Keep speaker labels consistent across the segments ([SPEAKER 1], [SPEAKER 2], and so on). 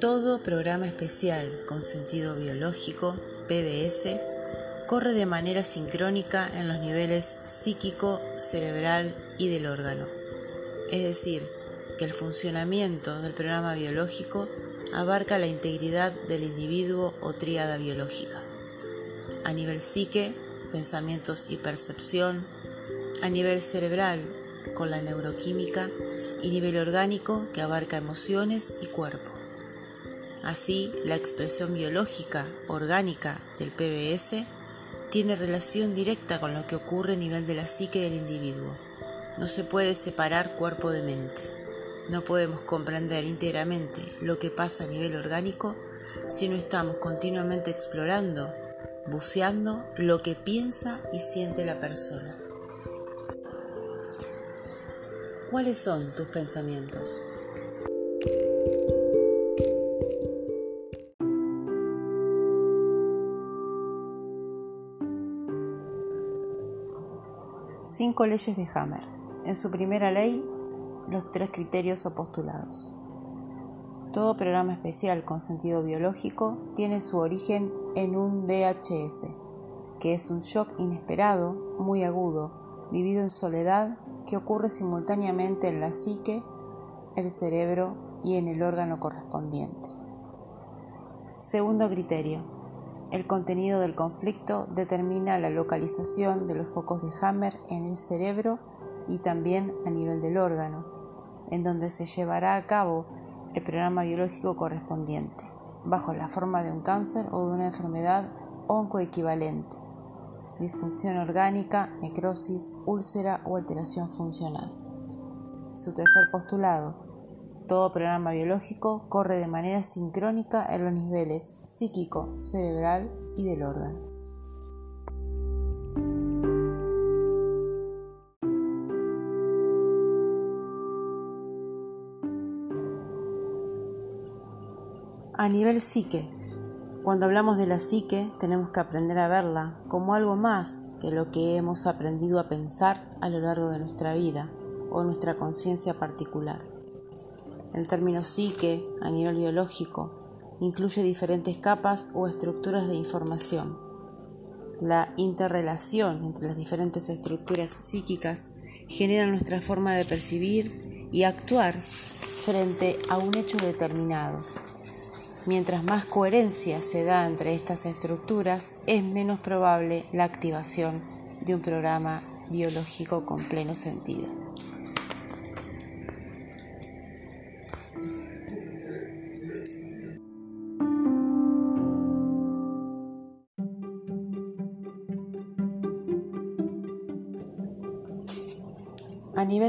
[SPEAKER 1] Todo programa especial con sentido biológico, PBS, corre de manera sincrónica en los niveles psíquico, cerebral y del órgano. Es decir, que el funcionamiento del programa biológico abarca la integridad del individuo o tríada biológica. A nivel psique, pensamientos y percepción, a nivel cerebral, con la neuroquímica, y nivel orgánico que abarca emociones y cuerpo. Así, la expresión biológica orgánica del PBS tiene relación directa con lo que ocurre a nivel de la psique del individuo. No se puede separar cuerpo de mente. No podemos comprender íntegramente lo que pasa a nivel orgánico si no estamos continuamente explorando, buceando lo que piensa y siente la persona. ¿Cuáles son tus pensamientos? Cinco leyes de Hammer. En su primera ley, los tres criterios o postulados. Todo programa especial con sentido biológico tiene su origen en un DHS, que es un shock inesperado, muy agudo, vivido en soledad que ocurre simultáneamente en la psique, el cerebro y en el órgano correspondiente. Segundo criterio. El contenido del conflicto determina la localización de los focos de Hammer en el cerebro y también a nivel del órgano, en donde se llevará a cabo el programa biológico correspondiente, bajo la forma de un cáncer o de una enfermedad oncoequivalente disfunción orgánica, necrosis, úlcera o alteración funcional. Su tercer postulado. Todo programa biológico corre de manera sincrónica en los niveles psíquico, cerebral y del órgano. A nivel psique, cuando hablamos de la psique, tenemos que aprender a verla como algo más que lo que hemos aprendido a pensar a lo largo de nuestra vida o nuestra conciencia particular. El término psique, a nivel biológico, incluye diferentes capas o estructuras de información. La interrelación entre las diferentes estructuras psíquicas genera nuestra forma de percibir y actuar frente a un hecho determinado. Mientras más coherencia se da entre estas estructuras, es menos probable la activación de un programa biológico con pleno sentido.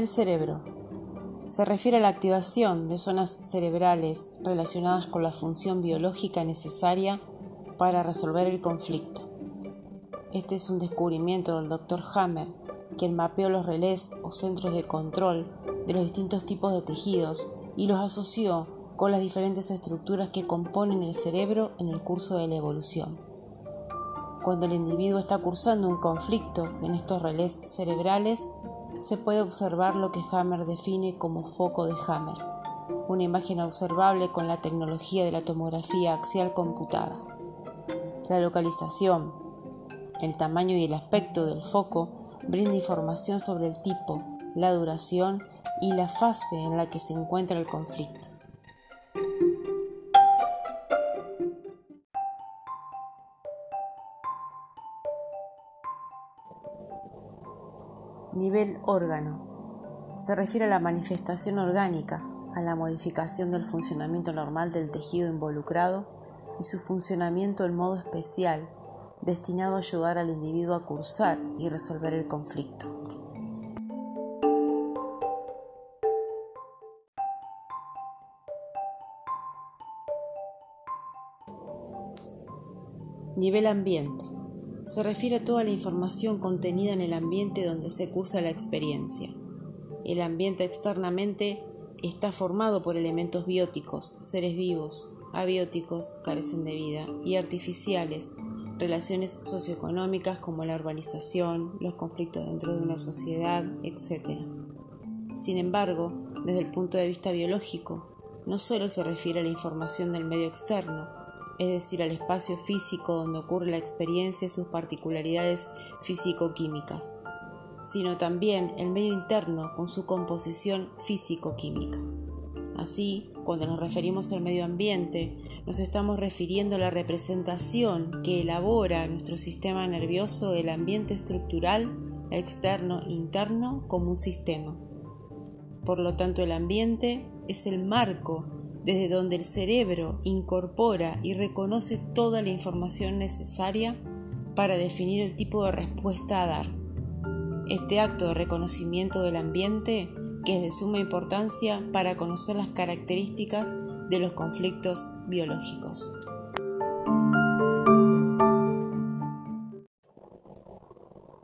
[SPEAKER 1] Nivel cerebro, se refiere a la activación de zonas cerebrales relacionadas con la función biológica necesaria para resolver el conflicto. Este es un descubrimiento del Dr. Hammer, quien mapeó los relés o centros de control de los distintos tipos de tejidos y los asoció con las diferentes estructuras que componen el cerebro en el curso de la evolución. Cuando el individuo está cursando un conflicto en estos relés cerebrales, se puede observar lo que Hammer define como foco de Hammer, una imagen observable con la tecnología de la tomografía axial computada. La localización, el tamaño y el aspecto del foco brinda información sobre el tipo, la duración y la fase en la que se encuentra el conflicto. Nivel órgano. Se refiere a la manifestación orgánica, a la modificación del funcionamiento normal del tejido involucrado y su funcionamiento en modo especial, destinado a ayudar al individuo a cursar y resolver el conflicto. Nivel ambiente se refiere a toda la información contenida en el ambiente donde se cursa la experiencia. El ambiente externamente está formado por elementos bióticos, seres vivos, abióticos, carecen de vida, y artificiales, relaciones socioeconómicas como la urbanización, los conflictos dentro de una sociedad, etc. Sin embargo, desde el punto de vista biológico, no solo se refiere a la información del medio externo, es decir, al espacio físico donde ocurre la experiencia y sus particularidades físico-químicas, sino también el medio interno con su composición físico-química. Así, cuando nos referimos al medio ambiente, nos estamos refiriendo a la representación que elabora nuestro sistema nervioso del ambiente estructural, externo e interno como un sistema. Por lo tanto, el ambiente es el marco desde donde el cerebro incorpora y reconoce toda la información necesaria para definir el tipo de respuesta a dar. Este acto de reconocimiento del ambiente que es de suma importancia para conocer las características de los conflictos biológicos.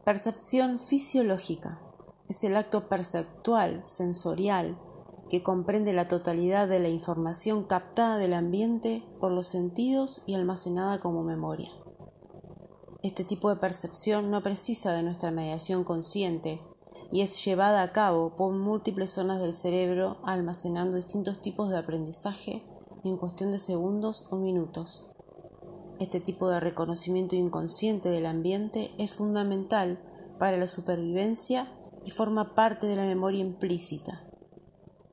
[SPEAKER 1] Percepción fisiológica es el acto perceptual, sensorial, que comprende la totalidad de la información captada del ambiente por los sentidos y almacenada como memoria. Este tipo de percepción no precisa de nuestra mediación consciente, y es llevada a cabo por múltiples zonas del cerebro almacenando distintos tipos de aprendizaje en cuestión de segundos o minutos. Este tipo de reconocimiento inconsciente del ambiente es fundamental para la supervivencia y forma parte de la memoria implícita.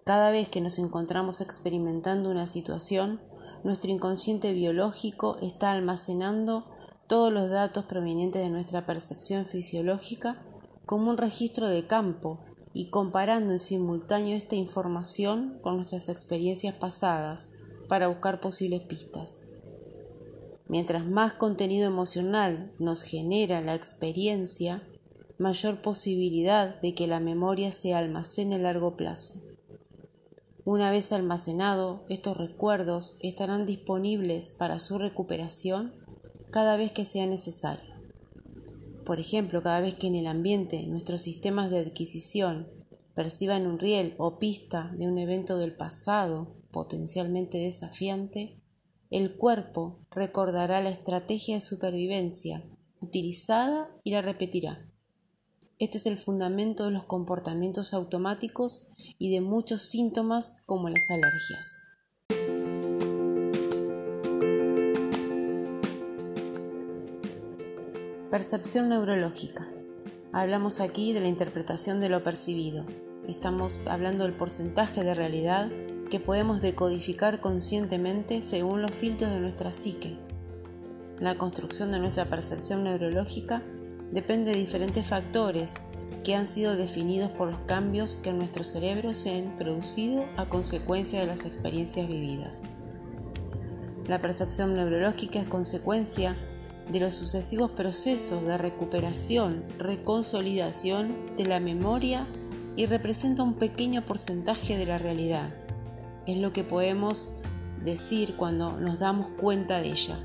[SPEAKER 1] Cada vez que nos encontramos experimentando una situación, nuestro inconsciente biológico está almacenando todos los datos provenientes de nuestra percepción fisiológica como un registro de campo y comparando en simultáneo esta información con nuestras experiencias pasadas para buscar posibles pistas. Mientras más contenido emocional nos genera la experiencia, mayor posibilidad de que la memoria se almacene a largo plazo. Una vez almacenado, estos recuerdos estarán disponibles para su recuperación cada vez que sea necesario. Por ejemplo, cada vez que en el ambiente nuestros sistemas de adquisición perciban un riel o pista de un evento del pasado potencialmente desafiante, el cuerpo recordará la estrategia de supervivencia utilizada y la repetirá. Este es el fundamento de los comportamientos automáticos y de muchos síntomas como las alergias. Percepción neurológica. Hablamos aquí de la interpretación de lo percibido. Estamos hablando del porcentaje de realidad que podemos decodificar conscientemente según los filtros de nuestra psique. La construcción de nuestra percepción neurológica depende de diferentes factores que han sido definidos por los cambios que en nuestro cerebro se han producido a consecuencia de las experiencias vividas. La percepción neurológica es consecuencia de los sucesivos procesos de recuperación, reconsolidación de la memoria y representa un pequeño porcentaje de la realidad. Es lo que podemos decir cuando nos damos cuenta de ella.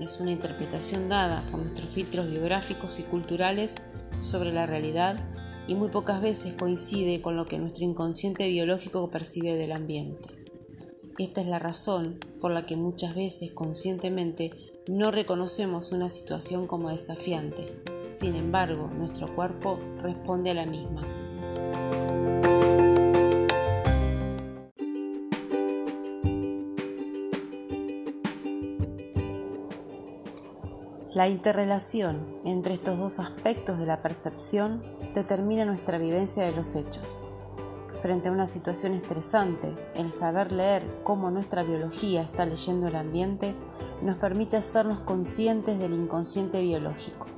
[SPEAKER 1] Es una interpretación dada por nuestros filtros biográficos y culturales sobre la realidad y muy pocas veces coincide con lo que nuestro inconsciente biológico percibe del ambiente. Esta es la razón por la que muchas veces conscientemente no reconocemos una situación como desafiante, sin embargo nuestro cuerpo responde a la misma. La interrelación entre estos dos aspectos de la percepción determina nuestra vivencia de los hechos. Frente a una situación estresante, el saber leer cómo nuestra biología está leyendo el ambiente nos permite hacernos conscientes del inconsciente biológico.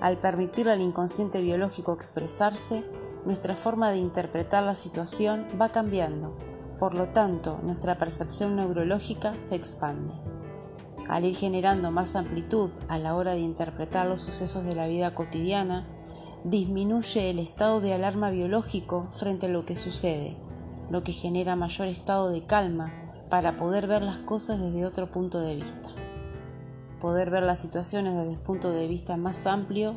[SPEAKER 1] Al permitirle al inconsciente biológico expresarse, nuestra forma de interpretar la situación va cambiando, por lo tanto nuestra percepción neurológica se expande. Al ir generando más amplitud a la hora de interpretar los sucesos de la vida cotidiana, disminuye el estado de alarma biológico frente a lo que sucede, lo que genera mayor estado de calma para poder ver las cosas desde otro punto de vista. Poder ver las situaciones desde el punto de vista más amplio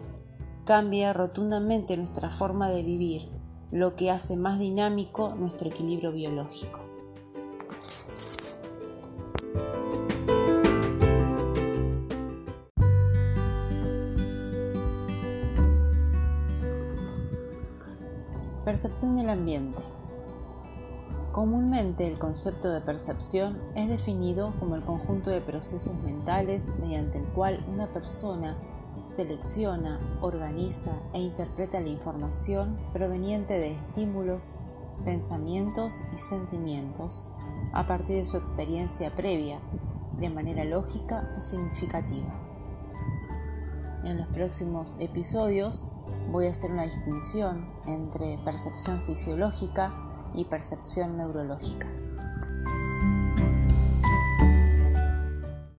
[SPEAKER 1] cambia rotundamente nuestra forma de vivir, lo que hace más dinámico nuestro equilibrio biológico. Percepción del ambiente. Comúnmente el concepto de percepción es definido como el conjunto de procesos mentales mediante el cual una persona selecciona, organiza e interpreta la información proveniente de estímulos, pensamientos y sentimientos a partir de su experiencia previa, de manera lógica o significativa. En los próximos episodios voy a hacer una distinción entre percepción fisiológica y percepción neurológica.